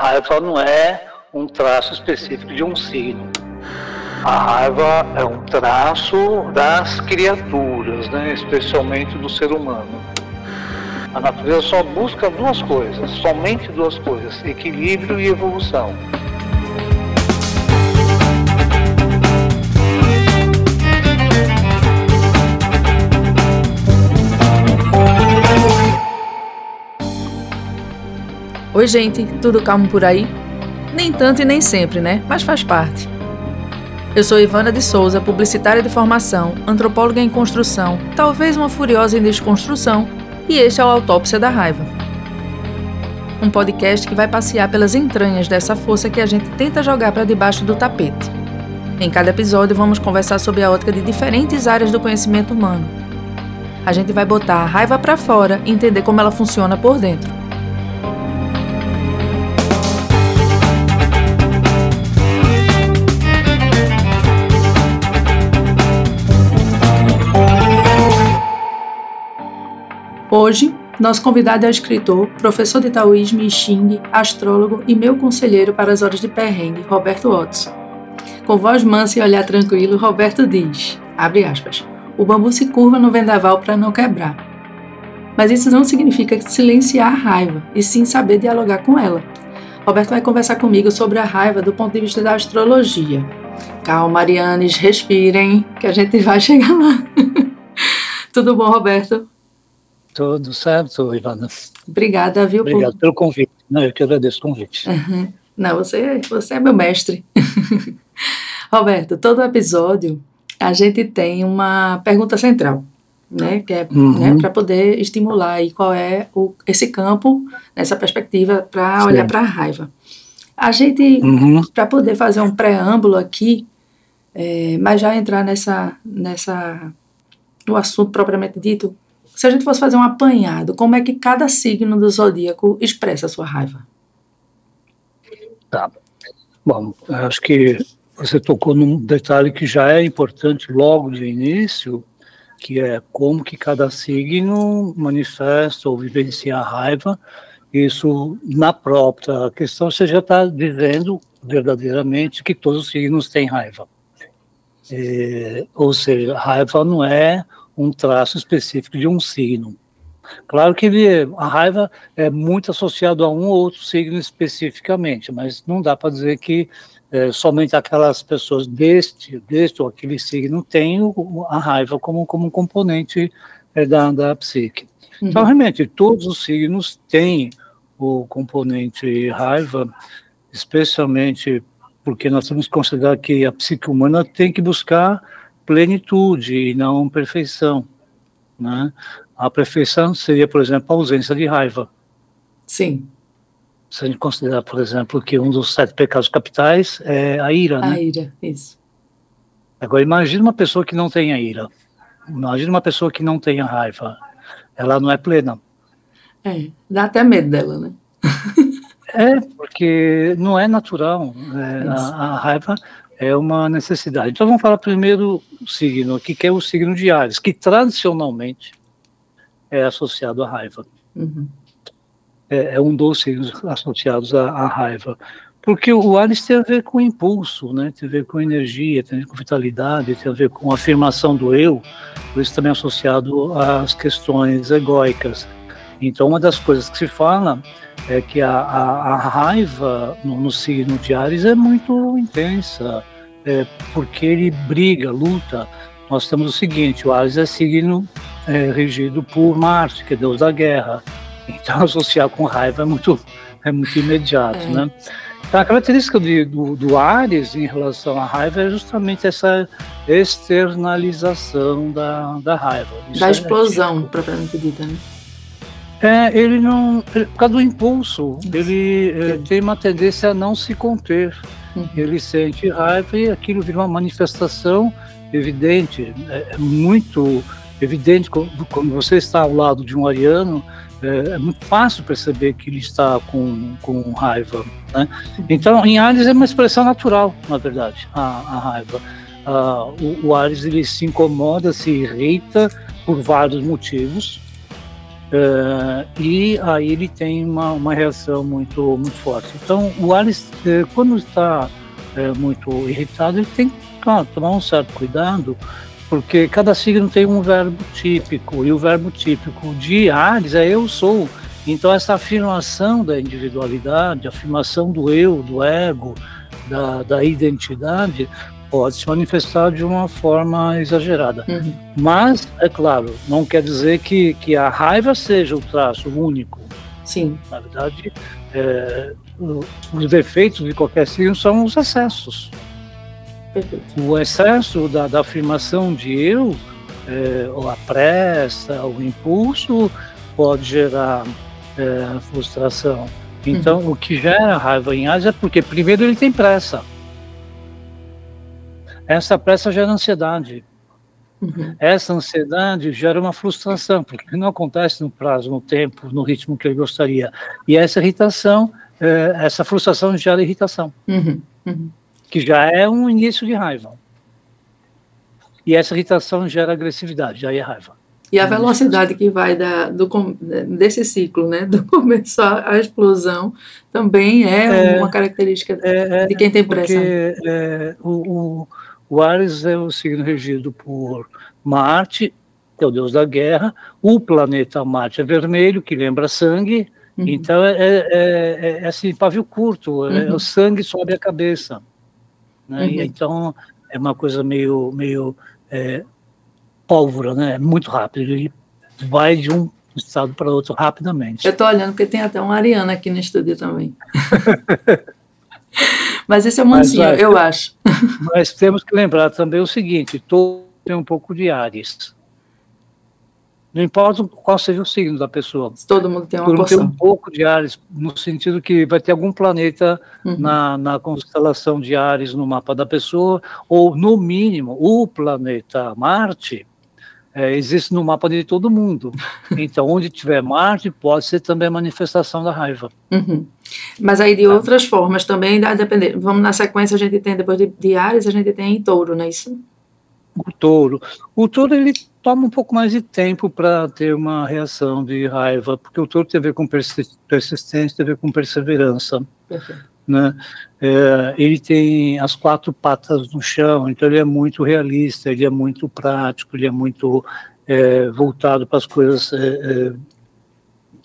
raiva não é um traço específico de um signo. A raiva é um traço das criaturas, né? especialmente do ser humano. A natureza só busca duas coisas, somente duas coisas: equilíbrio e evolução. Oi, gente, tudo calmo por aí? Nem tanto e nem sempre, né? Mas faz parte. Eu sou Ivana de Souza, publicitária de formação, antropóloga em construção, talvez uma furiosa em desconstrução, e este é o Autópsia da Raiva. Um podcast que vai passear pelas entranhas dessa força que a gente tenta jogar para debaixo do tapete. Em cada episódio, vamos conversar sobre a ótica de diferentes áreas do conhecimento humano. A gente vai botar a raiva para fora e entender como ela funciona por dentro. Hoje, nosso convidado é o escritor, professor de taoísmo e xing, astrólogo e meu conselheiro para as horas de perrengue, Roberto Watson. Com voz mansa e olhar tranquilo, Roberto diz, abre aspas, o bambu se curva no vendaval para não quebrar. Mas isso não significa silenciar a raiva, e sim saber dialogar com ela. Roberto vai conversar comigo sobre a raiva do ponto de vista da astrologia. Calma, Marianes, respirem, que a gente vai chegar lá. Tudo bom, Roberto? Tudo certo, Ivana. Obrigada, viu? Obrigado por... pelo convite. Não, eu que agradeço o convite. Uhum. Não, você, você é meu mestre. Roberto, todo episódio a gente tem uma pergunta central, né? Que é uhum. né, para poder estimular aí qual é o, esse campo, nessa perspectiva, para olhar para a raiva. A gente, uhum. para poder fazer um preâmbulo aqui, é, mas já entrar nessa, nessa, no assunto propriamente dito, se a gente fosse fazer um apanhado, como é que cada signo do zodíaco expressa a sua raiva? Tá. Bom, acho que você tocou num detalhe que já é importante logo de início, que é como que cada signo manifesta ou vivencia a raiva. Isso, na própria questão, você já está dizendo verdadeiramente que todos os signos têm raiva. É, ou seja, raiva não é um traço específico de um signo. Claro que a raiva é muito associada a um ou outro signo especificamente, mas não dá para dizer que é, somente aquelas pessoas deste, deste ou aquele signo têm a raiva como, como um componente é, da, da psique. Uhum. Então, realmente, todos os signos têm o componente raiva, especialmente porque nós temos que considerar que a psique humana tem que buscar plenitude e não perfeição. Né? A perfeição seria, por exemplo, a ausência de raiva. Sim. Se a gente considerar, por exemplo, que um dos sete pecados capitais é a ira, a né? A ira, isso. Agora, imagine uma pessoa que não tenha ira. Imagine uma pessoa que não tenha raiva. Ela não é plena. É, dá até medo dela, né? é, porque não é natural. É, a, a, raiva é uma necessidade. Então vamos falar primeiro o signo aqui, que é o signo de Ares, que tradicionalmente é associado à raiva. Uhum. É, é, um dos signos associados à, à, raiva. Porque o Ares tem a ver com impulso, né? tem a ver com energia, tem a ver com vitalidade, tem a ver com afirmação do eu, por isso também é associado às questões egóicas. Então, uma das coisas que se fala é que a, a, a raiva no, no, signo de Ares é muito intensa, é, porque ele briga, luta. Nós temos o seguinte: o Ares é signo é, regido por Marte, que é deus da guerra. Então, associar com raiva é muito, é muito imediato, é. né? Então, a característica de, do, do Ares em relação à raiva é justamente essa externalização da, da raiva. Isso da é explosão, propriamente dita, né? É, ele não. Por causa do impulso, ele é, tem uma tendência a não se conter. Uhum. Ele sente raiva e aquilo vira uma manifestação evidente, é, é muito evidente quando você está ao lado de um ariano, é, é, muito fácil perceber que ele está com, com raiva. Né? Uhum. Então, em Ares é uma expressão natural, na verdade, a, a raiva. Ah, o, o Ares ele se incomoda, se irrita por vários motivos, Uh, e aí ele tem uma, uma reação muito, muito forte. Então, o Ares, uh, quando está uh, muito irritado, ele tem que claro, tomar um certo cuidado, porque cada signo tem um verbo típico, e o verbo típico de Ares é eu sou. Então, essa afirmação da individualidade, afirmação do eu, do ego, da, da identidade, pode se manifestar de uma forma exagerada. Uhum. Mas, é claro, não quer dizer que, que a raiva seja o traço único. Sim. Na verdade, é, os defeitos de qualquer signo são os excessos. Perfeito. O excesso da, da afirmação de eu, é, ou a pressa, o impulso, pode gerar é, frustração. Então, uhum. o que gera raiva em Ares é porque, primeiro, ele tem pressa. Essa pressa gera ansiedade. Uhum. Essa ansiedade gera uma frustração, porque não acontece no prazo, no tempo, no ritmo que ele gostaria. E essa irritação, é, essa frustração gera irritação, uhum. Uhum. que já é um início de raiva. E essa irritação gera agressividade, já é raiva. E a velocidade que vai da, do, desse ciclo, né, do começo à, explosão, também é, é uma característica é, de quem tem pressa. Porque, é, o, o o Ares é o signo regido por Marte, que é o deus da guerra. O planeta Marte é vermelho, que lembra sangue. Uhum. Então é, é, é, é, assim, pavio curto, é, uhum. o sangue sobe a cabeça. Né? Uhum. então é uma coisa meio, meio é, pólvora, né? É muito rápido. Ele vai de um estado para outro rapidamente. Eu estou olhando porque tem até uma Ariana aqui no estúdio também. Mas esse é o mansinho, mas, eu acho. Mas temos que lembrar também o seguinte: todo tem um pouco de Ares. Não importa qual seja o signo da pessoa. Todo mundo tem uma todo tem um pouco de Ares, no sentido que vai ter algum planeta uhum. na, na constelação de Ares no mapa da pessoa, ou, no mínimo, o planeta Marte é, existe no mapa de todo mundo. Então, onde tiver Marte, pode ser também a manifestação da raiva. Uhum. Mas aí de tá. outras formas também, dá depender. Vamos na sequência, a gente tem, depois de, de Ares, a gente tem touro, não é isso? O touro. O touro, ele toma um pouco mais de tempo para ter uma reação de raiva, porque o touro tem a ver com persistência, tem a ver com perseverança. Perfeito né? É, ele tem as quatro patas no chão, então ele é muito realista, ele é muito prático, ele é muito é, voltado para as coisas é, é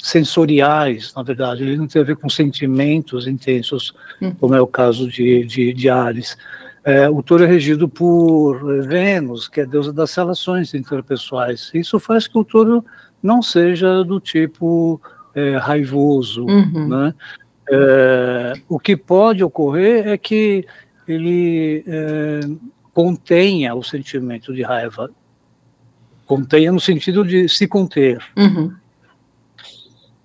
sensoriais, na verdade. Ele não tem a ver com sentimentos intensos, hum. como é o caso de, de, de Ares. É, o touro é regido por Vênus, que é deusa das relações interpessoais. Isso faz que o touro não seja do tipo é, raivoso, uhum. né? É, o que pode ocorrer é que ele é, contenha o sentimento de raiva, contenha no sentido de se conter, uhum.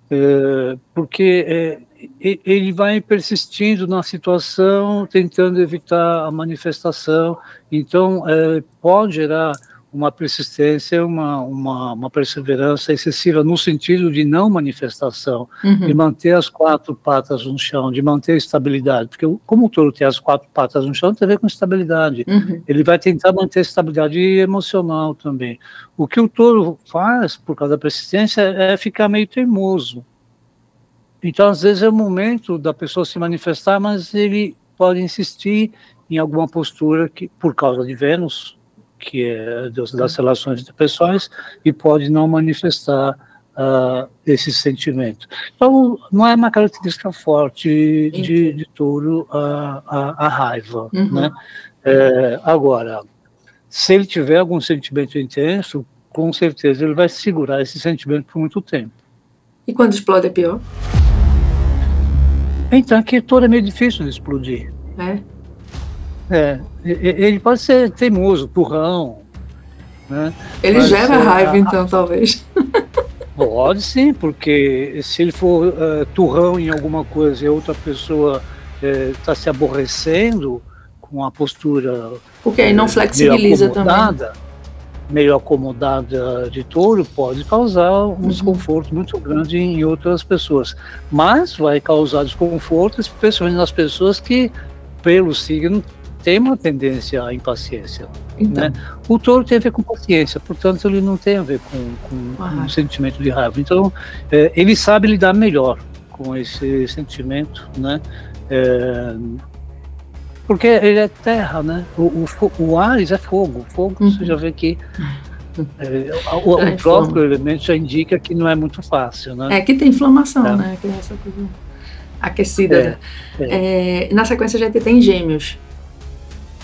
é, porque ele vai persistindo na situação, tentando evitar a manifestação, então pode gerar uma persistência, uma, uma, uma, perseverança excessiva no sentido de não manifestação, uhum. de manter as quatro patas no chão, de manter estabilidade, porque como o touro tem as quatro patas no chão, tem a ver com estabilidade. Uhum. Ele vai tentar manter estabilidade emocional também. O que o touro faz, por causa da persistência, é ficar meio teimoso. Então, às vezes, é o momento da pessoa se manifestar, mas ele pode insistir em alguma postura que, por causa de Vênus, que é Deus das relações interpessoais, e pode não manifestar uh, esse sentimento. Então, não é uma característica forte de, de touro a, a, a raiva. Uhum. Né? É, agora, se ele tiver algum sentimento intenso, com certeza ele vai segurar esse sentimento por muito tempo. E quando explode é pior? Então, aqui touro é meio difícil de explodir. É. É, ele pode ser teimoso, turrão. Né? Ele Mas, gera raiva, então, talvez. Pode sim, porque se ele for uh, turrão em alguma coisa e outra pessoa está uh, se aborrecendo com a postura. Porque aí não uh, flexibiliza também. Meio acomodada de touro, pode causar um uhum. desconforto muito grande em outras pessoas. Mas vai causar desconforto, especialmente nas pessoas que, pelo signo, tem uma tendência à impaciência. Então. Né? O touro tem a ver com paciência, portanto, ele não tem a ver com, com um sentimento de raiva. Então, é, ele sabe lidar melhor com esse sentimento, né? É, porque ele é terra, né? O, o, o Ares é fogo. Fogo, uhum. você já vê que é, o, o, próprio elemento já indica que não é muito fácil, né? É que tem inflamação, é. né? Que é essa coisa aquecida. É, é. é, na sequência a gente tem gêmeos.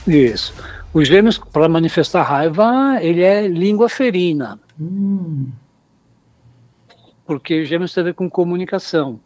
Isso. Os gêmeos, para manifestar raiva, ele é língua ferina. Hum. Porque gêmeos tem a ver com comunicação.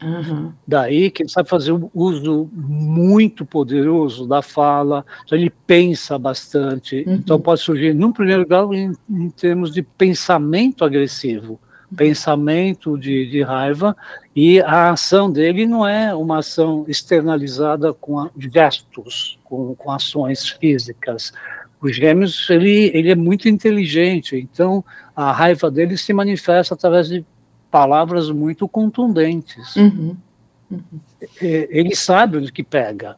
Uhum. Daí que ele sabe fazer um uso muito poderoso da fala, então ele pensa bastante. Uhum. Então pode surgir, num primeiro grau, em, em termos de pensamento agressivo pensamento de, de, raiva e a ação dele não é uma ação externalizada com gestos, com, com ações físicas. Os gêmeos, ele, ele é muito inteligente, então a raiva dele se manifesta através de palavras muito contundentes. Uhum. Uhum. Ele sabe onde que pega.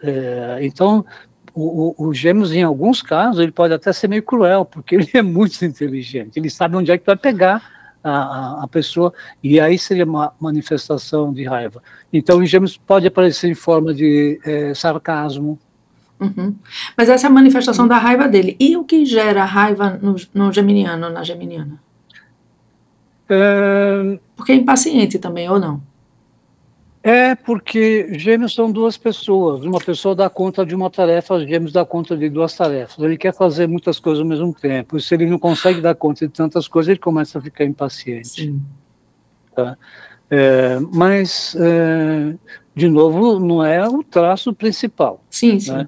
É, então, o, o, o, gêmeos, em alguns casos, ele pode até ser meio cruel, porque ele é muito inteligente, ele sabe onde é que vai pegar a, a, pessoa, e aí seria uma manifestação de raiva. Então, o gêmeos pode aparecer em forma de é, sarcasmo. Uhum. Mas essa é a manifestação da raiva dele. E o que gera raiva no, no geminiano, na geminiana? É... Porque é impaciente também, ou não? É porque gêmeos são duas pessoas. Uma pessoa dá conta de uma tarefa, gêmeos dá conta de duas tarefas. Ele quer fazer muitas coisas ao mesmo tempo. E se ele não consegue dar conta de tantas coisas, ele começa a ficar impaciente. Sim. Tá? É, mas, é, de novo, não é o traço principal. Sim, sim. Né,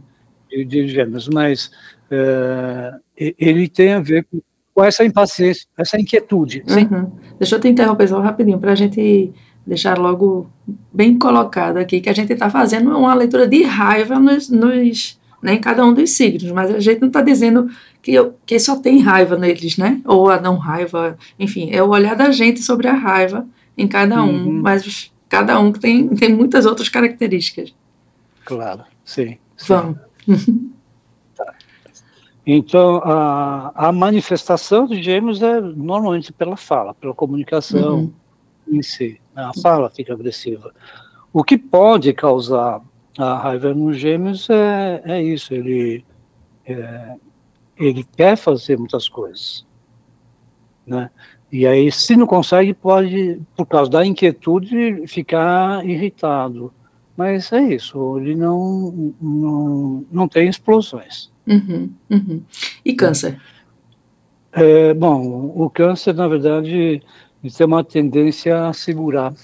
de, de gêmeos, mas é, ele tem a ver com, com, essa impaciência, essa inquietude. Uhum. Deixa eu te interromper só rapidinho, para a gente deixar logo bem colocado aqui que a gente está fazendo uma leitura de raiva nos, nos né, em cada um dos signos, mas a gente não está dizendo que, que só tem raiva neles, né? Ou a não raiva, enfim, é o olhar da gente sobre a raiva em cada um, uhum. mas cada um tem, tem muitas outras características. Claro, sim. sim. Vamos. tá. Então, a, a manifestação de gêmeos é normalmente pela fala, pela comunicação uhum. em si a fala fica agressiva. O que pode causar a raiva nos gêmeos é, é isso, ele, é, ele quer fazer muitas coisas, né? E aí, se não consegue, pode, por causa da inquietude, ficar irritado. Mas é isso, ele não, não, não tem explosões. Uhum, uhum. E câncer? É, bom, o câncer, na verdade, de ter uma tendência a segurar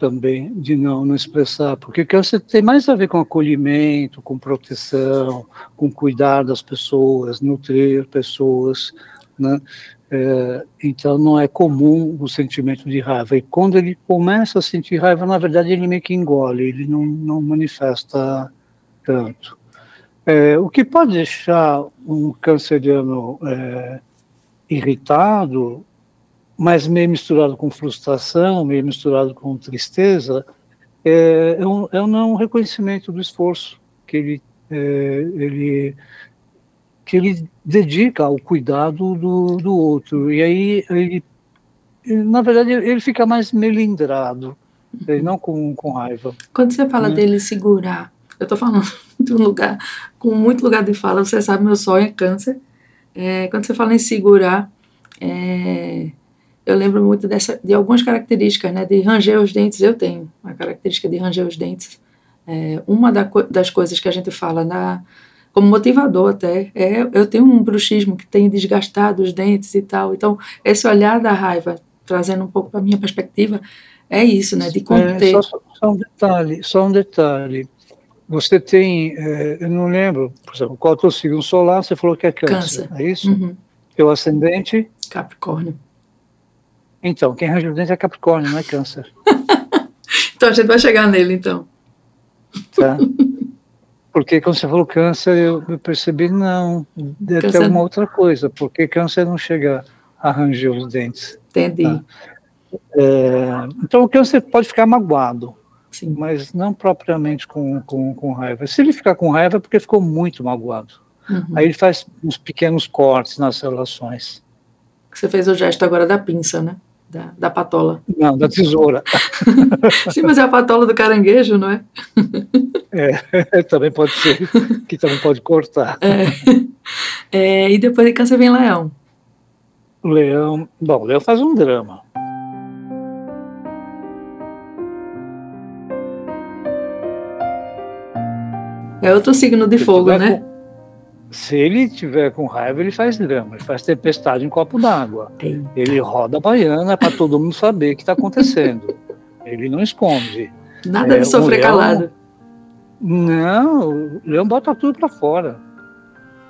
também, de não, não expressar, porque câncer tem mais a ver com acolhimento, com proteção, com cuidar das pessoas, nutrir pessoas, né? É, então não é comum o sentimento de raiva. E quando ele começa a sentir raiva, na verdade ele meio que engole, ele não, não manifesta tanto. É, o que pode deixar um canceriano é, irritado mas meio misturado com frustração, meio misturado com tristeza, é, é, um, é um não reconhecimento do esforço que ele, é, ele, que ele dedica ao cuidado do, do outro. E aí, ele, na verdade, ele fica mais melindrado, não com, com raiva. Quando você fala né? dele segurar, eu estou falando de um lugar com muito lugar de fala, você sabe, meu sonho é câncer. É, quando você fala em segurar, é, eu lembro muito dessa, de algumas características, né, de ranger os dentes, eu tenho a característica de ranger os dentes. É, uma da, das coisas que a gente fala na, como motivador até, é eu tenho um bruxismo que tem desgastado os dentes e tal, então esse olhar da raiva, trazendo um pouco para minha perspectiva, é isso, né, de conter. É, só, só, um detalhe, só um detalhe. Você tem, é, eu não lembro, por exemplo, qual é o teu signo solar, você falou que é câncer, câncer. é isso? Uhum. Teu ascendente? Capricórnio. Então, quem range os dentes é Capricórnio, não é Câncer. então a gente vai chegar nele, então. Tá. Porque quando você falou câncer, eu percebi, não, deve câncer... ter alguma outra coisa, porque câncer não chega a ranger os dentes. Entendi. Tá? É, então o câncer pode ficar magoado, Sim. mas não propriamente com, com, com, raiva. Se ele ficar com raiva é porque ficou muito magoado. Uhum. Aí ele faz uns pequenos cortes nas relações. Você fez o gesto agora da pinça, né? Da, da patola. Não, da tesoura. Sim, mas é a patola do caranguejo, não é? é, também pode ser, que também pode cortar. É. É, e depois de câncer vem leão. Leão, bom, Leão faz um drama. É outro signo de fogo, né? Com, se ele tiver com raiva, ele faz drama, ele faz tempestade em copo d'água. Ele roda a baiana para todo mundo saber o que está acontecendo. ele não esconde. Nada é, de sofrer leão, calado. Não, o leão bota tudo para fora.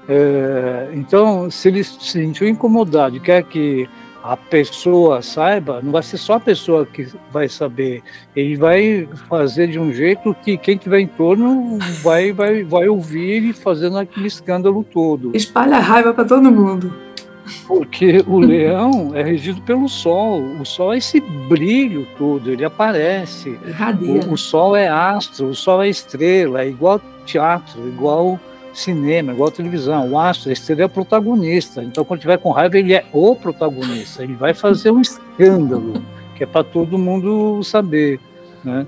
É, então, se ele se sentiu incomodado e quer que a pessoa saiba, não vai ser só a pessoa que vai saber, ele vai fazer de um jeito que quem tiver em torno vai, vai, vai ouvir ele fazendo aquele escândalo todo. Espalha a raiva para todo mundo. Porque o leão é regido pelo sol, o sol é esse brilho todo, ele aparece. O, o sol é astro, o sol é estrela, é igual teatro, igual cinema, igual televisão. O astro, esse é o protagonista. Então, quando tiver com raiva, ele é o protagonista. Ele vai fazer um escândalo, que é para todo mundo saber. Né?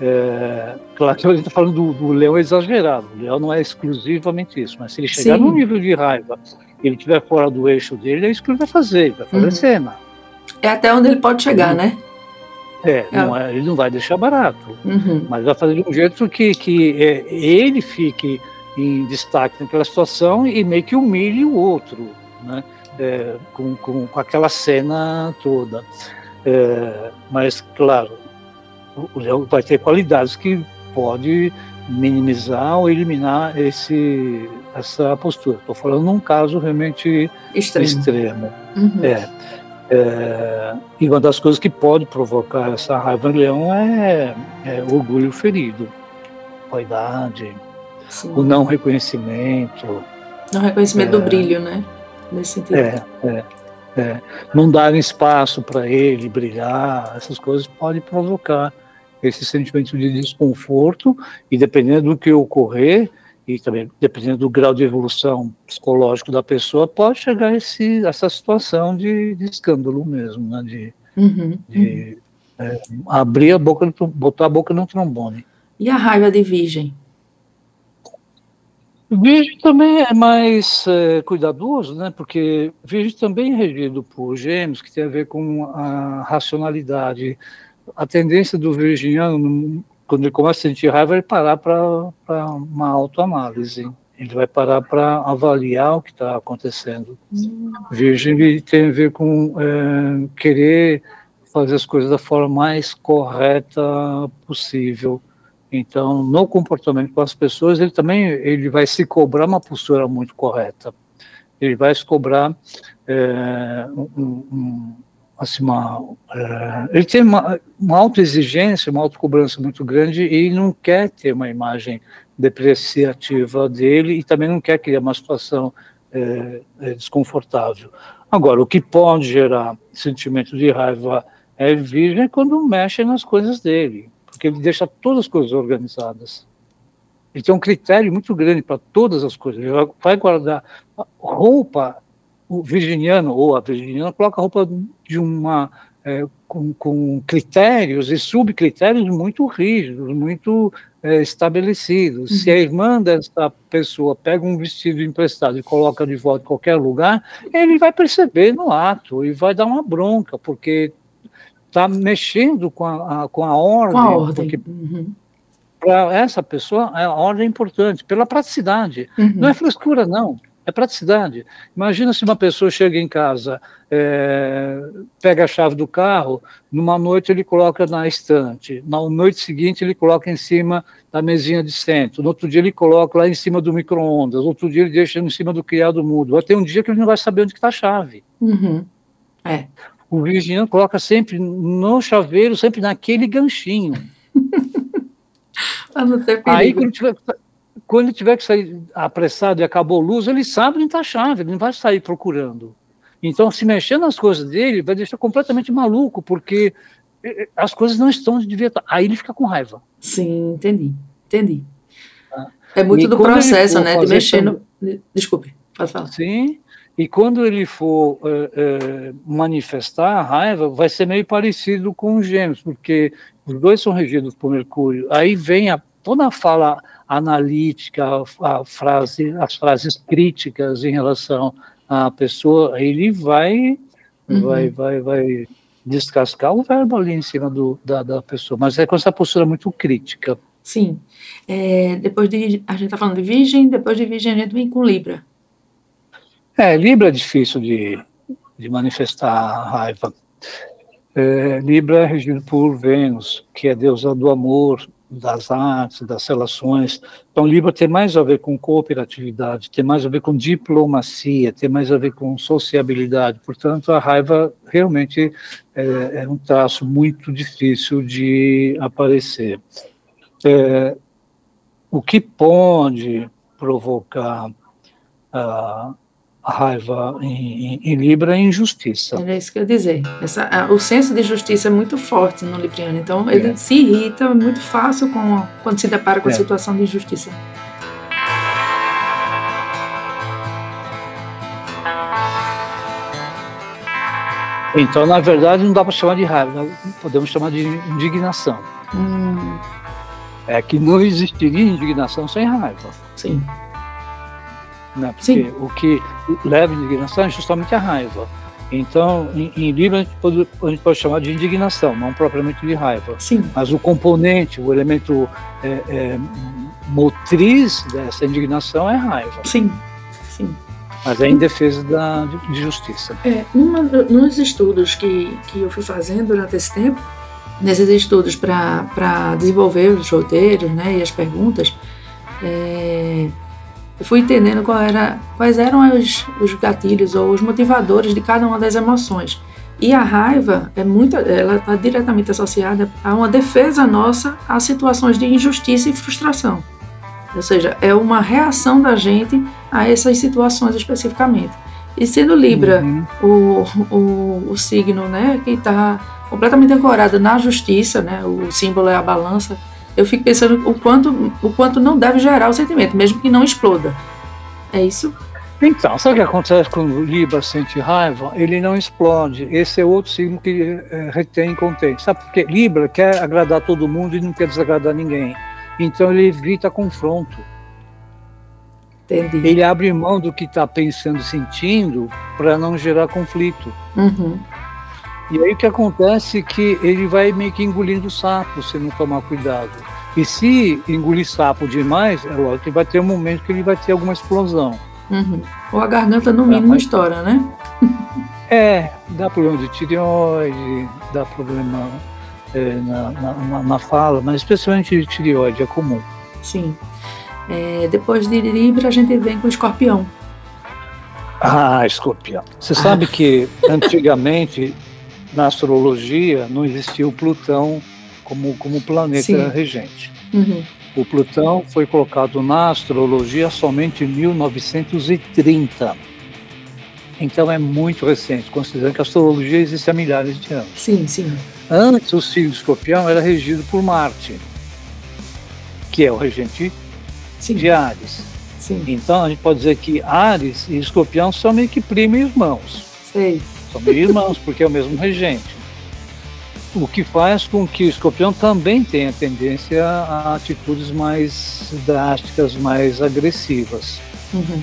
É, claro que a gente está falando do, do, leão exagerado. O leão não é exclusivamente isso, mas se ele chegar Sim. no nível de raiva ele estiver fora do eixo dele, é isso que ele vai fazer, ele vai fazer uhum. cena. É até onde ele pode chegar, ele, né? É, é. Não é, ele não vai deixar barato, uhum. mas vai fazer de um jeito que, que é, ele fique em destaque naquela situação e meio que humilhe o outro, né? É, com, com, com, aquela cena toda. É, mas, claro, o Léo vai ter qualidades que pode minimizar ou eliminar esse, essa postura. Estou falando num caso realmente extremo. extremo. Uhum. É, é, e uma das coisas que pode provocar essa raiva no leão é, é orgulho ferido, vaidade, Sim. o não reconhecimento. Não reconhecimento é, do brilho, né? Nesse sentido. É, é, é. Não dar espaço para ele brilhar, essas coisas podem provocar esse sentimento de desconforto e dependendo do que ocorrer e também dependendo do grau de evolução psicológico da pessoa pode chegar a esse, essa situação de, de escândalo mesmo, né? De, uhum, de uhum. É, abrir a boca, botar a boca no trombone. E a raiva de virgem? Virgem também é mais é, cuidadoso, né? Porque Virgem também é regido por gêmeos, que tem a ver com a racionalidade. A tendência do virginiano, quando ele começa a sentir raiva, é parar para uma autoanálise. Ele vai parar para avaliar o que está acontecendo. Hum. Virgem tem a ver com é, querer fazer as coisas da forma mais correta possível então, no comportamento com as pessoas, ele também ele vai se cobrar uma postura muito correta. Ele vai se cobrar é, um, um, assim, uma, é, ele tem uma, uma autoexigência, uma autocobrança muito grande e não quer ter uma imagem depreciativa dele e também não quer criar uma situação é, é desconfortável. Agora, o que pode gerar sentimento de raiva é virgem quando mexe nas coisas dele porque ele deixa todas as coisas organizadas. Ele tem um critério muito grande para todas as coisas. Ele vai guardar roupa, o virginiano ou a virginiana coloca roupa de uma é, com, com, critérios e subcritérios muito rígidos, muito é, estabelecidos. Uhum. Se a irmã dessa pessoa pega um vestido emprestado e coloca de volta em qualquer lugar, ele vai perceber no ato e vai dar uma bronca, porque está mexendo com a, a, com a ordem. Com a ordem. Uhum. Para essa pessoa, a ordem é importante, pela praticidade. Uhum. Não é frescura, não. É praticidade. Imagina se uma pessoa chega em casa, é, pega a chave do carro, numa noite ele coloca na estante, na noite seguinte ele coloca em cima da mesinha de centro, no outro dia ele coloca lá em cima do micro-ondas, outro dia ele deixa em cima do criado mudo. Vai ter um dia que ele não vai saber onde está a chave. Uhum. É o virginiano coloca sempre no chaveiro, sempre naquele ganchinho. Perigo. Aí, quando tiver, quando tiver que sair apressado e acabou a luz, ele sabe onde está a chave, ele não vai sair procurando. Então, se mexer nas coisas dele, vai deixar completamente maluco, porque as coisas não estão onde devia estar. Aí ele fica com raiva. Sim, entendi. Entendi. Ah. É muito e do processo, né? De mexer no. Desculpe, pode falar. Sim. E quando ele for é, é, manifestar a raiva, vai ser meio parecido com os gêmeos, porque os dois são regidos por Mercúrio. Aí vem a, toda a fala analítica, a, a frase, as frases críticas em relação à pessoa, ele vai, uhum. vai, vai, vai descascar o verbo ali em cima do, da, da pessoa, mas é com essa postura muito crítica. Sim. É, depois de. A gente está falando de Virgem, depois de Virgem a gente vem com Libra. É, Libra é difícil de, de manifestar raiva. É, Libra é regido por Vênus, que é deusa do amor, das artes, das relações. Então, Libra tem mais a ver com cooperatividade, tem mais a ver com diplomacia, tem mais a ver com sociabilidade. Portanto, a raiva realmente é, é um traço muito difícil de aparecer. É, o que pode provocar a raiva em, em, Libra é injustiça. Era isso que eu ia dizer. Essa, a, o senso de justiça é muito forte no Libriano, então ele é. se irrita muito fácil com, quando se depara com é. a situação de injustiça. Então, na verdade, não dá para chamar de raiva, podemos chamar de indignação. Hum. É que não existiria indignação sem raiva. Sim. Né? Porque Sim. o que leva à indignação é justamente a raiva. Então, em, em Libra, a gente, pode, a gente, pode, chamar de indignação, não propriamente de raiva. Sim. Mas o componente, o elemento é, é, motriz dessa indignação é raiva. Sim, sim. Mas é em defesa da, de, justiça. É, numa, nos estudos que, que eu fui fazendo durante esse tempo, nesses estudos para desenvolver os roteiros né, e as perguntas, é, eu fui entendendo era, quais eram os, os gatilhos ou os motivadores de cada uma das emoções. E a raiva é muito, ela está diretamente associada a uma defesa nossa a situações de injustiça e frustração. Ou seja, é uma reação da gente a essas situações especificamente. E sendo Libra uhum. o, o, o signo né, que está completamente ancorado na justiça, né, o símbolo é a balança, eu fico pensando o quanto, o quanto não deve gerar o sentimento, mesmo que não exploda. É isso? Então, sabe o que acontece quando o Libra sente raiva? Ele não explode. Esse é outro signo que é, retém e contém. Sabe por quê? Libra quer agradar todo mundo e não quer desagradar ninguém. Então ele evita confronto. Entendi. Ele abre mão do que está pensando, sentindo, para não gerar conflito. Uhum. E aí o que acontece é que ele vai meio que engolindo sapo se não tomar cuidado. E se engolir sapo demais, é lógico que vai ter um momento que ele vai ter alguma explosão. Uhum. Ou a garganta no mínimo mas... estoura, né? é, dá problema de tireoide, dá problema é, na, na, na, fala, mas especialmente de tireoide, é comum. Sim. É, depois de Libra, a gente vem com o escorpião. Ah, escorpião. Você ah. sabe que antigamente na astrologia não existia o Plutão como, como planeta Sim. regente. Uhum. O Plutão foi colocado na astrologia somente em 1930. Então é muito recente, considerando que a astrologia existe há milhares de anos. Sim, sim. Antes, o signo escorpião era regido por Marte, que é o regente sim. de Ares. Sim. Então a gente pode dizer que Ares e escorpião são meio que primo irmãos. Sei. São meio irmãos, porque é o mesmo regente. O que faz com que o escorpião também tenha tendência a atitudes mais drásticas, mais agressivas. Uhum.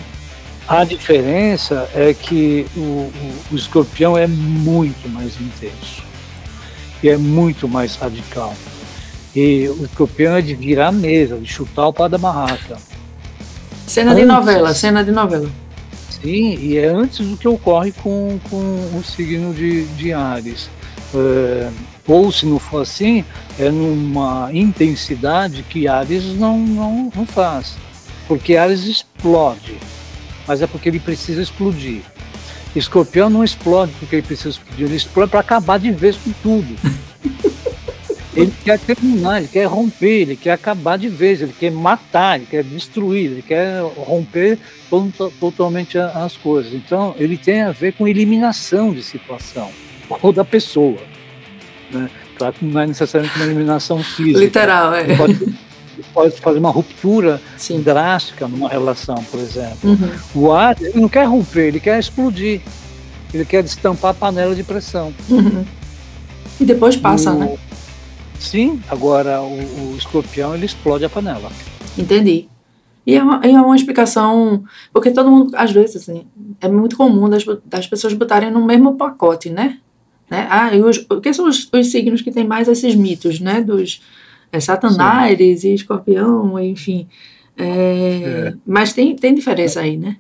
A diferença é que o, o, o, escorpião é muito mais intenso e é muito mais radical. E o escorpião é de virar a mesa, de chutar o pau da barraca. Cena Antes, de novela, cena de novela. Sim, e é antes do que ocorre com, com o signo de, de Ares. É, ou se não for assim, é numa intensidade que Ares não, não, não faz. Porque Ares explode, mas é porque ele precisa explodir. Escorpião não explode porque ele precisa explodir, ele explode para acabar de vez com tudo. Ele quer terminar, ele quer romper, ele quer acabar de vez, ele quer matar, ele quer destruir, ele quer romper totalmente as coisas. Então, ele tem a ver com eliminação de situação ou da pessoa. Né? fraco não é necessariamente uma eliminação física. Literal, é. Pode, pode fazer uma ruptura Sim. drástica numa relação, por exemplo. Uhum. O ar, ele não quer romper, ele quer explodir. Ele quer destampar a panela de pressão. Uhum. E depois passa, o, né? Sim, agora o, o, escorpião ele explode a panela. Entendi. E é uma, é uma explicação, porque todo mundo, às vezes, assim, é muito comum das, das pessoas botarem no mesmo pacote, né? né? Ah, e os, o que são os, os signos que têm mais esses mitos, né? Dos é, Satanares Sim. e Escorpião, enfim. É, é. Mas tem, tem diferença aí, né?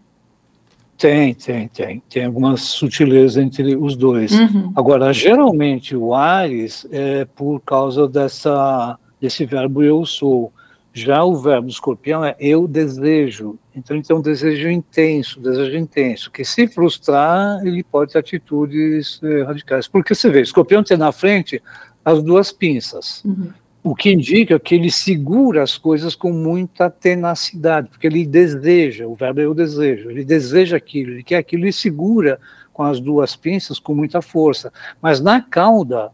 Tem, tem, tem. Tem algumas sutilezas entre os dois. Uhum. Agora, geralmente o Ares é por causa dessa, desse verbo eu sou. Já o verbo escorpião é eu desejo. Então, então um desejo intenso, desejo intenso, que se frustrar, ele pode ter atitudes eh, radicais. Porque você vê, escorpião tem na frente as duas pinças. Uhum. O que indica que ele segura as coisas com muita tenacidade, porque ele deseja, o verbo é o desejo, ele deseja aquilo, ele quer aquilo e segura com as duas pinças com muita força. Mas na cauda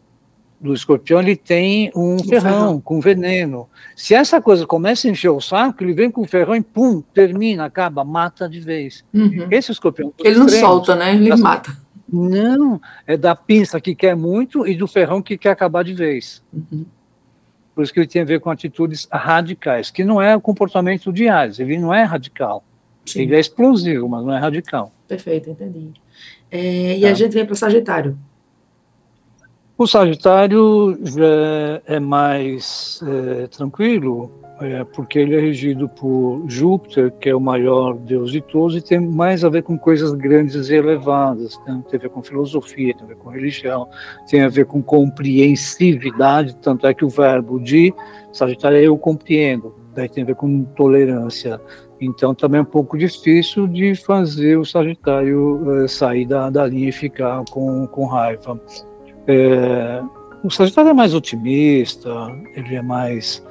do escorpião ele tem um ferrão, com veneno. Se essa coisa começa a encher o saco, ele vem com o ferrão e pum, termina, acaba, mata de vez. Uhum. Esse escorpião. Ele não solta, né? Ele mata. Não, é da pinça que quer muito e do ferrão que quer acabar de vez. Uhum. Por isso que ele tem a ver com atitudes radicais, que não é o comportamento de Ares, ele não é radical. Sim. Ele é explosivo, mas não é radical. Perfeito, entendi. É, e tá. a gente vem para o Sagitário. O Sagitário já é mais é, tranquilo, é, porque ele é regido por Júpiter, que é o maior deus de todos, e tem mais a ver com coisas grandes e elevadas. Né? Tem a ver com filosofia, tem a ver com religião, tem a ver com compreensividade, tanto é que o verbo de Sagitário é eu compreendo, daí tem a ver com tolerância. Então também é um pouco difícil de fazer o Sagitário é, sair da, da linha e ficar com, com raiva. É, o Sagitário é mais otimista, ele é mais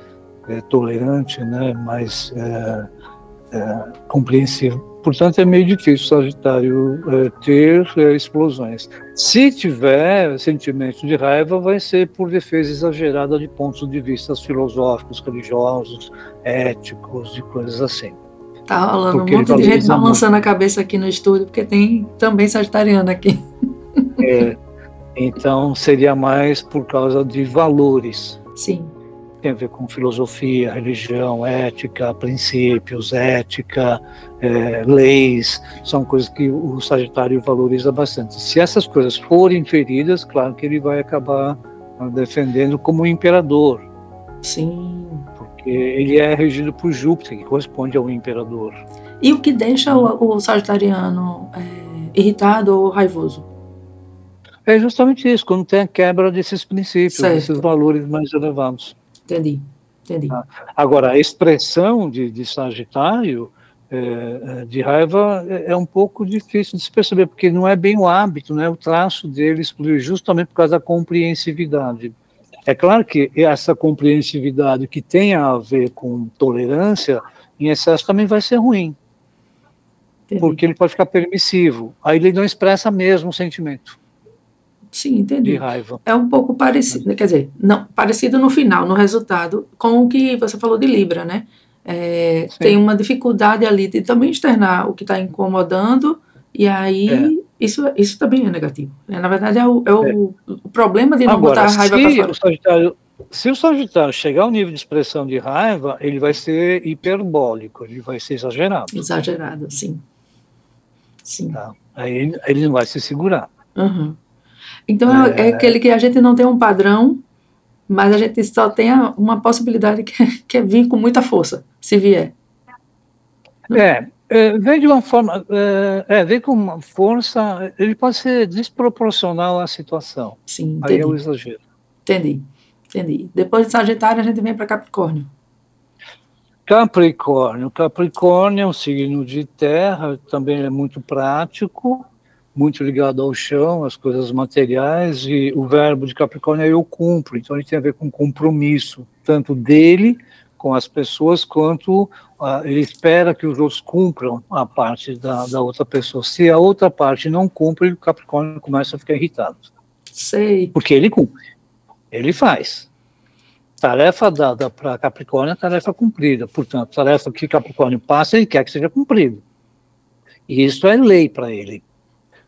é, tolerante, né, mais é, é compreensivo. Portanto, é meio difícil o Sagitário é, ter é, explosões. Se tiver sentimento de raiva, vai ser por defesa exagerada de pontos de vista filosóficos, religiosos, éticos e coisas assim. Tá rolando porque um monte de gente balançando a cabeça aqui no estúdio, porque tem também sagitariano aqui. É, então, seria mais por causa de valores. Sim. Tem a ver com filosofia, religião, ética, princípios, ética, é, leis, são coisas que o Sagitário valoriza bastante. Se essas coisas forem feridas, claro que ele vai acabar ah, defendendo como imperador. Sim. Porque ele é regido por Júpiter, que corresponde ao imperador. E o que deixa o, o Sagitariano é, irritado ou raivoso? É justamente isso, quando tem a quebra desses princípios, certo. desses valores mais elevados. Entendi, entendi. Ah, agora, a expressão de, de Sagitário, é, é, de raiva, é, é, um pouco difícil de se perceber, porque não é bem o hábito, né, o traço dele explodir justamente por causa da compreensividade. É claro que essa compreensividade que tem a ver com tolerância, em excesso também vai ser ruim. Entendi. Porque ele pode ficar permissivo. Aí ele não expressa mesmo o sentimento. Sim, entendi. De raiva. É um pouco parecido, quer dizer, não, parecido no final, no resultado, com o que você falou de Libra, né? É, tem uma dificuldade ali de também externar o que está incomodando, e aí é. isso, isso também é negativo. Né? Na verdade, é o, é o, é. o problema de não Agora, botar a raiva para fora. O sagitário, se o Sagitário chegar ao nível de expressão de raiva, ele vai ser hiperbólico, ele vai ser exagerado. Exagerado, sim. Sim. Tá? Aí ele não vai se segurar. Uhum. Então é. é aquele que a gente não tem um padrão, mas a gente só tem uma possibilidade que é, que é vir com muita força, se vier. É, é, vem de uma forma, é, é, vem com uma força, ele pode ser desproporcional à situação. Sim, entendi. Aí é o exagero. Entendi, entendi. Depois de Sagitário a gente vem para Capricórnio. Capricórnio. Capricórnio é um signo de terra, também é muito prático, muito ligado ao chão, às coisas materiais, e o verbo de Capricórnio é eu cumpro, então ele tem a ver com compromisso, tanto dele com as pessoas, quanto uh, ele espera que os outros cumpram a parte da, da outra pessoa. Se a outra parte não cumpre, o Capricórnio começa a ficar irritado. Sei. Porque ele cumpre. Ele faz. Tarefa dada para Capricórnio é tarefa cumprida. Portanto, tarefa que Capricórnio passa, ele quer que seja cumprido. E isso é lei para ele.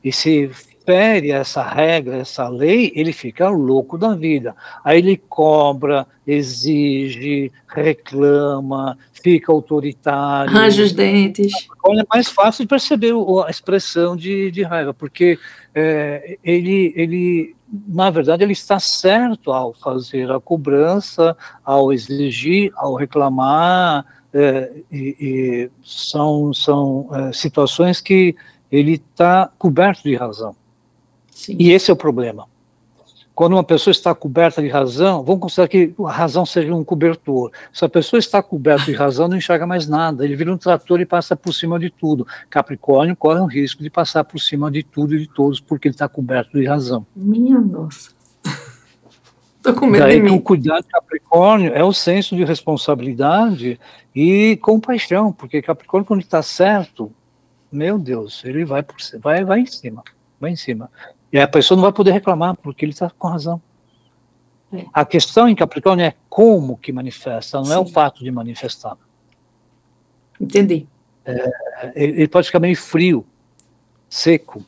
E se fere essa regra, essa lei, ele fica louco da vida. Aí ele cobra, exige, reclama, fica autoritário. Arranja os dentes. É mais fácil de perceber a expressão de, de raiva, porque é, ele, ele, na verdade, ele está certo ao fazer a cobrança, ao exigir, ao reclamar, é, e, e são, são é, situações que ele está coberto de razão. Sim. E esse é o problema. Quando uma pessoa está coberta de razão, vamos considerar que a razão seja um cobertor. Se a pessoa está coberta de razão, não enxerga mais nada. Ele vira um trator e passa por cima de tudo. Capricórnio corre o risco de passar por cima de tudo e de todos, porque ele está coberto de razão. Minha nossa. Estou com medo Daí de mim. o cuidado de Capricórnio é o senso de responsabilidade e compaixão, porque Capricórnio, quando está certo, meu Deus, ele vai, por, vai, vai em cima, vai em cima. E a pessoa não vai poder reclamar, porque ele está com razão. É. A questão em Capricórnio é como que manifesta, não Sim. é o fato de manifestar. Entendi. É, ele pode ficar meio frio, seco,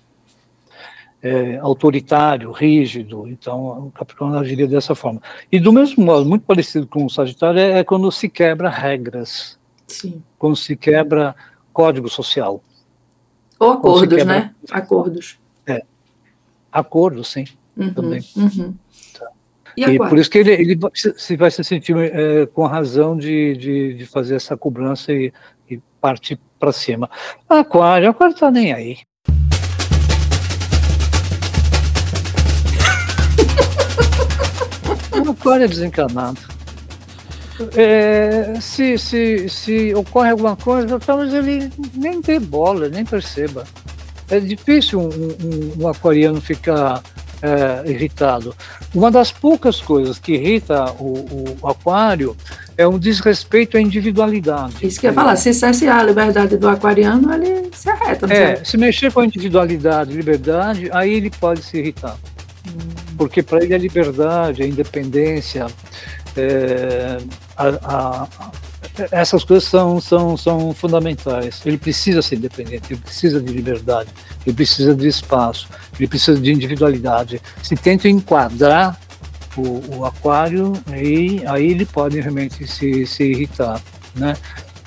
é, autoritário, rígido. Então, o Capricórnio agiria dessa forma. E do mesmo modo, muito parecido com o Sagitário, é, é quando se quebra regras. Sim. Quando se quebra código social. Ou acordos, quebra... né? Acordos. É, acordo, sim, uhum, também. Uhum. Tá. E, e por isso que ele, ele se vai se sentir é, com razão de, de, de, fazer essa cobrança e, e partir para cima. Aquário, Aquário tá nem aí. o Aquário é desencanado. É, se, se, se ocorre alguma coisa, talvez ele nem dê bola, nem perceba é difícil um, um, um aquariano ficar é, irritado. Uma das poucas coisas que irrita o, o, aquário é um desrespeito à individualidade. Isso que eu ia falar, se cessear a liberdade do aquariano, ele se arreta. É, se mexer com a individualidade, liberdade, aí ele pode se irritar. Hum. Porque para ele a liberdade, a independência, é, a, a, essas coisas são, são, são fundamentais. Ele precisa ser independente, ele precisa de liberdade, ele precisa de espaço, ele precisa de individualidade. Se tenta enquadrar o, o aquário, aí, aí ele pode realmente se, se irritar, né?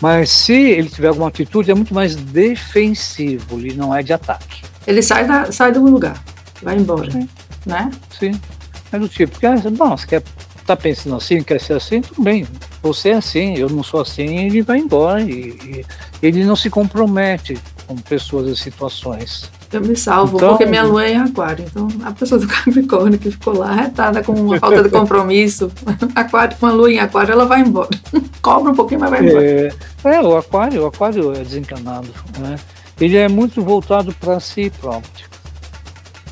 Mas se ele tiver alguma atitude, é muito mais defensivo, ele não é de ataque. Ele sai, da, sai do lugar, vai embora, Sim. né? Sim, é do tipo, bom, você quer tá pensando assim, quer ser assim, tudo bem. Você é assim, eu não sou assim, ele vai embora. E, e ele não se compromete com pessoas e situações. Eu me salvo, então, porque minha lua é em aquário. Então, a pessoa do Capricórnio que ficou lá retada com uma falta de compromisso, aquário com a lua em aquário, ela vai embora. Cobra um pouquinho, mas vai embora. É, é, o aquário, o aquário é desencanado. Né? Ele é muito voltado para si próprio.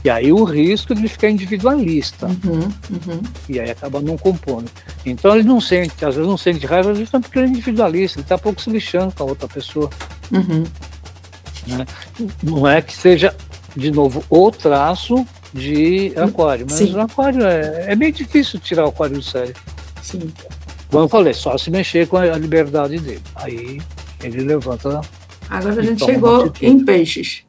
E aí o risco de ficar individualista. Uhum, uhum. E aí acaba não compondo. Então ele não sente, às vezes não sente raiva justamente porque ele é individualista, ele está pouco se lixando com a outra pessoa. Uhum. Né? Não é que seja, de novo, o traço de aquário, mas Sim. o aquário é, é bem difícil tirar o aquário do sério. Sim. Como eu falei, só se mexer com a liberdade dele. Aí ele levanta. Agora a gente chegou em peixes.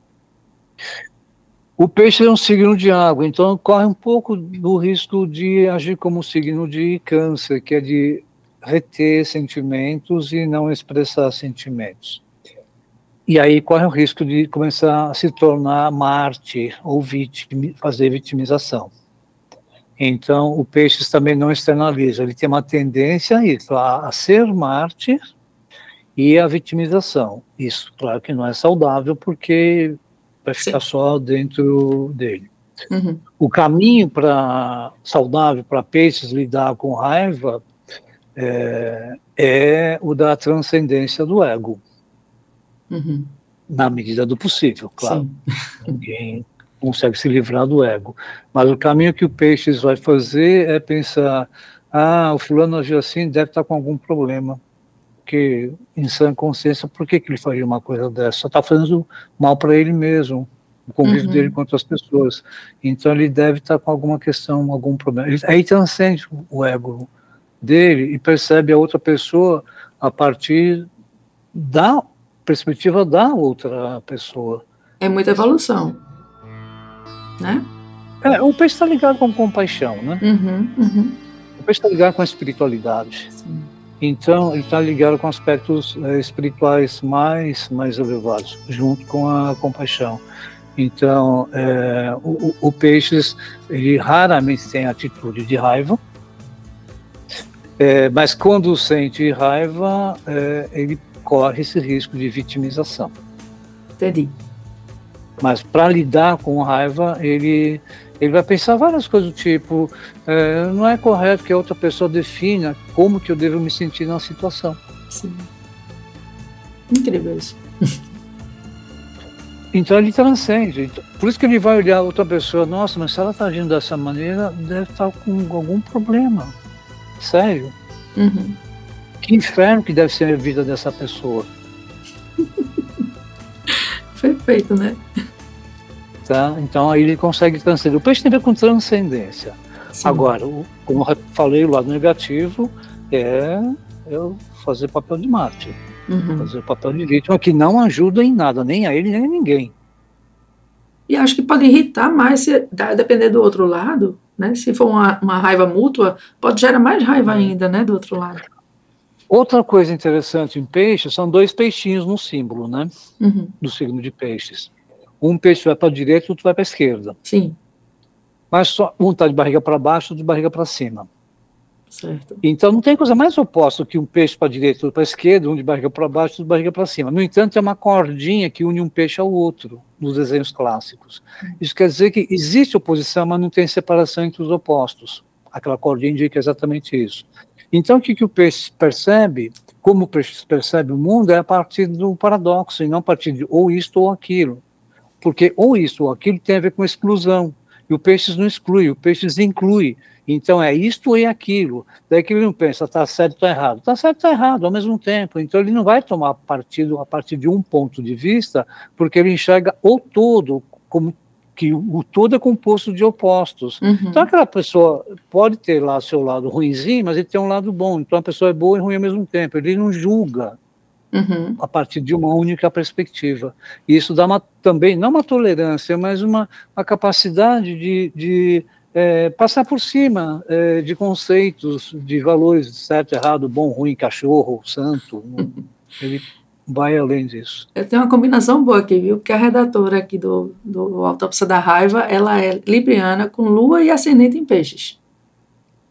O peixe é um signo de água, então corre um pouco do risco de agir como um signo de câncer, que é de reter sentimentos e não expressar sentimentos. E aí corre o risco de começar a se tornar mártir ou fazer vitimização. Então, o peixe também não externaliza, ele tem uma tendência a isso, a, a ser mártir e a vitimização. Isso, claro que não é saudável, porque vai ficar Sim. só dentro dele. Uhum. O caminho para saudável para peixes lidar com raiva é, é, o da transcendência do ego, uhum. na medida do possível, claro. Ninguém consegue se livrar do ego, mas o caminho que o peixes vai fazer é pensar: ah, o fulano agiu assim, deve estar com algum problema porque em sã consciência, por que, que ele faria uma coisa dessa? Só está fazendo mal para ele mesmo. o convívio uhum. dele com outras pessoas. Então ele deve estar com alguma questão, algum problema. Ele, aí transcende o ego dele e percebe a outra pessoa a partir da perspectiva da outra pessoa. É muita evolução, né? É, o peixe está ligado com compaixão, né? Uhum, uhum. O peixe está ligado com a espiritualidade. Sim. Então, ele está ligado com aspectos é, espirituais mais, mais elevados, junto com a compaixão. Então, é, o, o peixes, ele raramente tem atitude de raiva, é, mas quando sente raiva, é, ele corre esse risco de vitimização. Entendi. Mas para lidar com raiva, ele, ele vai pensar várias coisas do tipo: é, não é correto que a outra pessoa defina como que eu devo me sentir na situação. Sim. Incrível isso. Então ele transcende. Por isso que ele vai olhar outra pessoa, nossa, mas se ela está agindo dessa maneira, deve estar tá com algum problema. Sério. Uhum. Que inferno que deve ser a vida dessa pessoa. Perfeito, né? Tá? Então aí ele consegue transcender. O peixe tem a ver com transcendência. Sim. Agora, como eu falei, o lado negativo é eu fazer papel de mártir. Uhum. Fazer o papel de vítima que não ajuda em nada, nem a ele, nem a ninguém. E acho que pode irritar mais, se, depender do outro lado, né? Se for uma, uma raiva mútua, pode gerar mais raiva ainda, né, do outro lado. Outra coisa interessante em peixes são dois peixinhos no símbolo, né? Uhum. Do signo de peixes. Um peixe vai para a direita, outro vai para a esquerda. Sim. Mas só um está de barriga para baixo, outro de barriga para cima. Certo. Então não tem coisa mais oposta que um peixe para a direita ou para a esquerda, um de barriga para baixo, outro de barriga para cima. No entanto, é uma cordinha que une um peixe ao outro nos desenhos clássicos. Isso quer dizer que existe oposição, mas não tem separação entre os opostos. Aquela cordinha indica exatamente isso. Então, o que, que o peixe percebe, como o peixe percebe o mundo, é a partir do paradoxo, e não a partir de ou isto ou aquilo. Porque ou isto ou aquilo tem a ver com exclusão. E o peixe não exclui, o peixe inclui. Então é isto e aquilo. Daí que ele não pensa, está certo ou errado. Está certo ou errado ao mesmo tempo. Então ele não vai tomar partido a partir de um ponto de vista, porque ele enxerga o todo como que o todo é composto de opostos. Uhum. Então aquela pessoa pode ter lá seu lado ruimzinho, mas ele tem um lado bom. Então a pessoa é boa e ruim ao mesmo tempo. Ele não julga uhum. a partir de uma única perspectiva. E isso dá uma, também, não uma tolerância, mas uma, uma capacidade de, de é, passar por cima é, de conceitos, de valores certo, errado, bom, ruim, cachorro, santo. ele vai além disso. Eu tenho uma combinação boa aqui, viu? Porque a redatora aqui do, do Autópsia da Raiva, ela é libriana com lua e ascendente em peixes.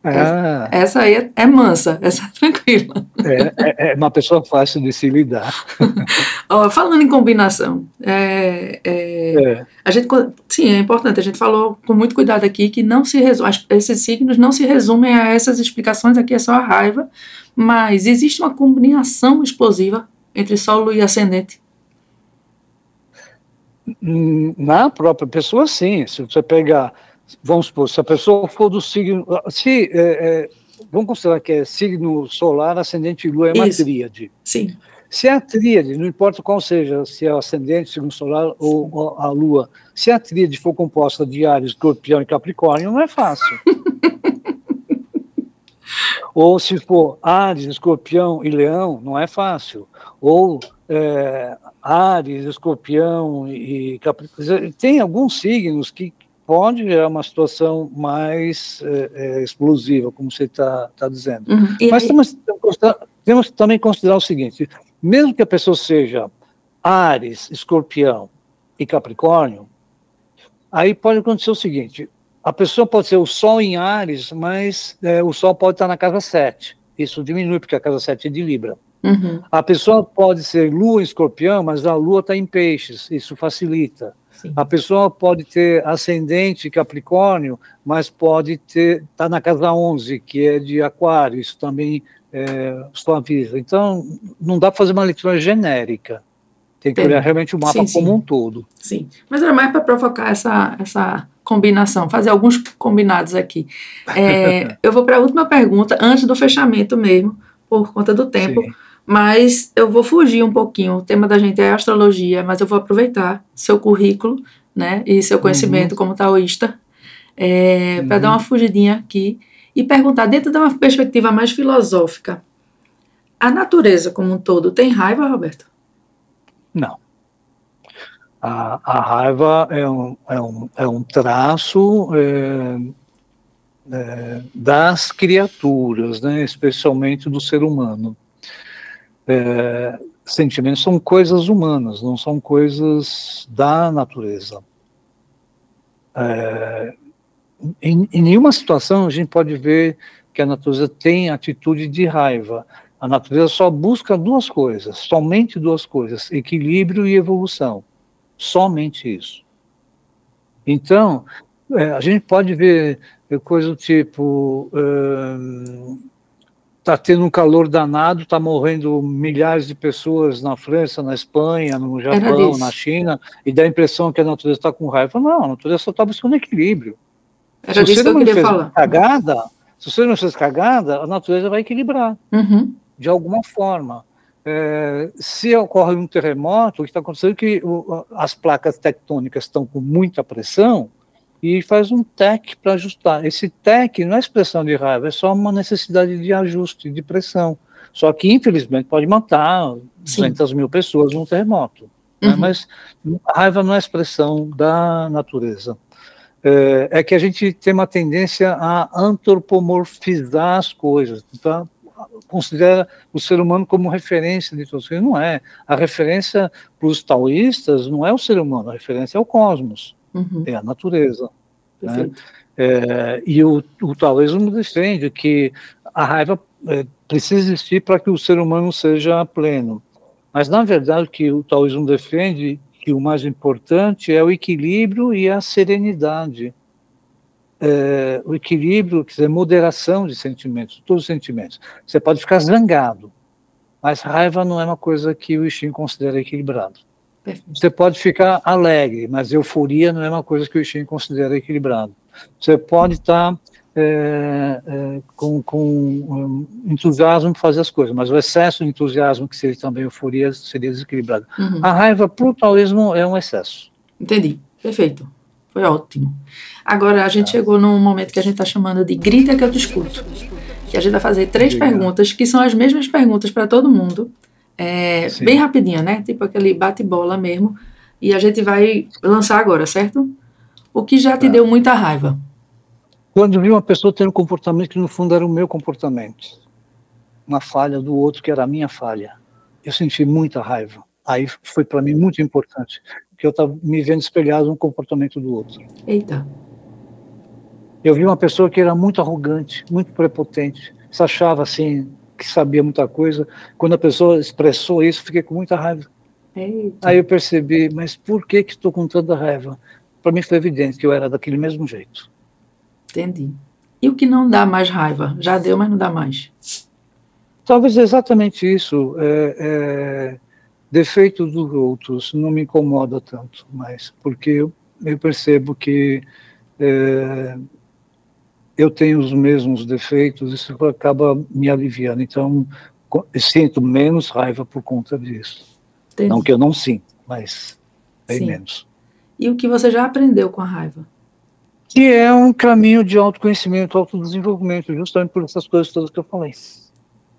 Ah. Essa aí é, é, mansa, essa é tranquila. É, é, é, uma pessoa fácil de se lidar. falando em combinação, é, é, é, a gente, sim, é importante, a gente falou com muito cuidado aqui que não se resume, esses signos não se resumem a essas explicações, aqui é só a raiva, mas existe uma combinação explosiva entre Sol e Ascendente. Hum, na própria pessoa, sim. Se você pegar vamos supor, se a pessoa for do signo, se, é, é, vamos considerar que é signo solar, ascendente e lua é uma Isso. tríade. Sim. Se a tríade, não importa qual seja, se é o ascendente, signo solar ou a lua, se a tríade for composta de Ares, Escorpião e Capricórnio, não é fácil. ou se for Ares, Escorpião e Leão, não é fácil. Ou é, Ares, Escorpião e Capricórnio. Tem alguns signos que, pode gerar uma situação mais é, é, explosiva, como você está tá dizendo. Uhum. Mas temos, temos que também considerar o seguinte: mesmo que a pessoa seja Ares, Escorpião e Capricórnio, aí pode acontecer o seguinte: a pessoa pode ser o Sol em Ares, mas é, o Sol pode estar na casa 7. Isso diminui, porque a casa 7 é de Libra. Uhum. A pessoa pode ser Lua em Escorpião, mas a Lua está em Peixes, isso facilita. Sim. A pessoa pode ter ascendente Capricórnio, mas pode ter tá na casa 11, que é de Aquário, isso também é, suaviza. Então, não dá para fazer uma leitura genérica. Tem que Tem. olhar realmente o mapa sim, como sim. um todo. Sim, mas era mais para provocar essa, essa combinação, fazer alguns combinados aqui. É, eu vou para a última pergunta, antes do fechamento mesmo, por conta do tempo. Sim. Mas eu vou fugir um pouquinho. O tema da gente é astrologia, mas eu vou aproveitar seu currículo, né, e seu conhecimento uhum. como taoísta, é, uhum. para dar uma fugidinha aqui e perguntar dentro de uma perspectiva mais filosófica. A natureza como um todo tem raiva, Roberto? Não. A, a raiva é um, é um, é um traço é, é, das criaturas, né, especialmente do ser humano. É, sentimentos são coisas humanas, não são coisas da natureza. É, em, em, nenhuma situação a gente pode ver que a natureza tem atitude de raiva. A natureza só busca duas coisas, somente duas coisas: equilíbrio e evolução. Somente isso. Então, é, a gente pode ver coisa do tipo. Está tendo um calor danado, está morrendo milhares de pessoas na França, na Espanha, no Japão, na China, e dá a impressão que a natureza está com raiva. Não, a natureza só está buscando equilíbrio. Era se disso que eu queria falar. Cagada, se você não fez cagada, a natureza vai equilibrar, uhum. de alguma forma. É, se ocorre um terremoto, o que está acontecendo é que o, as placas tectônicas estão com muita pressão e faz um TEC para ajustar. Esse TEC não é expressão de raiva, é só uma necessidade de ajuste, de pressão. Só que, infelizmente, pode matar Sim. 200 mil pessoas num terremoto. Né? Uhum. Né? Mas a raiva não é expressão da natureza. É, é, que a gente tem uma tendência a antropomorfizar as coisas. Então, considera o ser humano como referência de todos. Não é. A referência para os taoístas não é o ser humano, a referência é o cosmos, uhum. é a natureza. Né? É, e o, o taoísmo defende que a raiva é, precisa existir para que o ser humano seja pleno. Mas, na verdade, o que o taoísmo defende que o mais importante é o equilíbrio e a serenidade é, o equilíbrio, quer dizer, moderação de sentimentos, todos os sentimentos. Você pode ficar zangado, mas raiva não é uma coisa que o Ishin considera equilibrado. Você pode ficar alegre, mas euforia não é uma coisa que o Ishin considera equilibrado. Você pode estar é, é, com, com um, entusiasmo para fazer as coisas, mas o excesso de entusiasmo, que seria também euforia, seria desequilibrado. Uhum. A raiva, para o taoísmo, é um excesso. Entendi, perfeito. Foi ótimo. Agora, a gente tá. chegou num momento que a gente está chamando de grita que eu te escuto. Que a gente vai fazer três perguntas, que são as mesmas perguntas para todo mundo. É, bem rapidinha, né? Tipo aquele bate-bola mesmo. E a gente vai lançar agora, certo? O que já te tá. deu muita raiva? Quando vi uma pessoa tendo um comportamento que no fundo era o meu comportamento. Uma falha do outro que era a minha falha. Eu senti muita raiva. Aí foi para mim muito importante que eu estava me vendo espelhado no comportamento do outro. Eita. Eu vi uma pessoa que era muito arrogante, muito prepotente, se achava assim que sabia muita coisa. Quando a pessoa expressou isso, fiquei com muita raiva. Eita. Aí eu percebi, mas por que que estou com tanta raiva? Para mim foi evidente que eu era daquele mesmo jeito. Entendi. E o que não dá mais raiva? Já deu, mas não dá mais. Talvez exatamente isso. É, é Defeitos dos outros não me incomoda tanto, mas porque eu, eu percebo que é, eu tenho os mesmos defeitos, isso acaba me aliviando. Então, sinto menos raiva por conta disso. Entendi. Não que eu não sinto, mas bem Sim. menos. E o que você já aprendeu com a raiva? Que é um caminho de autoconhecimento, autodesenvolvimento, justamente por essas coisas todas que eu falei.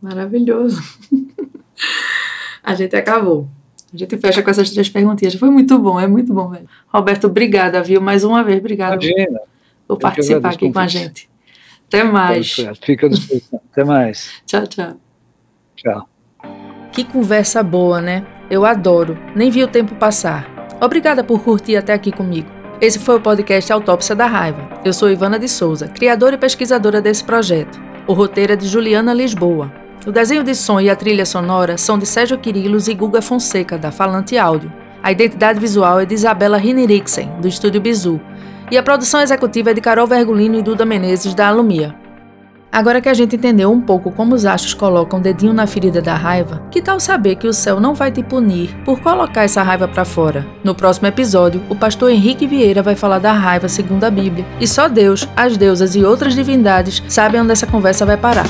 Maravilhoso. A gente acabou. A gente fecha com essas três perguntinhas. Foi muito bom, é muito bom, velho. Roberto, obrigada, viu? Mais uma vez, obrigada Imagina. Por participar aqui com a gente. Até mais. Fica à disposição. Até mais. Tchau, tchau. Tchau. Que conversa boa, né? Eu adoro. Nem vi o tempo passar. Obrigada por curtir até aqui comigo. Esse foi o podcast Autópsia da Raiva. Eu sou Ivana de Souza, criadora e pesquisadora desse projeto. O roteiro é de Juliana Lisboa. O desenho de som e a trilha sonora são de Sérgio Quirilos e Guga Fonseca, da Falante Áudio. A identidade visual é de Isabela Rineriksen, do Estúdio Bizu. E a produção executiva é de Carol Vergolino e Duda Menezes, da Alumia. Agora que a gente entendeu um pouco como os astros colocam o dedinho na ferida da raiva, que tal saber que o céu não vai te punir por colocar essa raiva para fora? No próximo episódio, o pastor Henrique Vieira vai falar da raiva segundo a Bíblia. E só Deus, as deusas e outras divindades sabem onde essa conversa vai parar.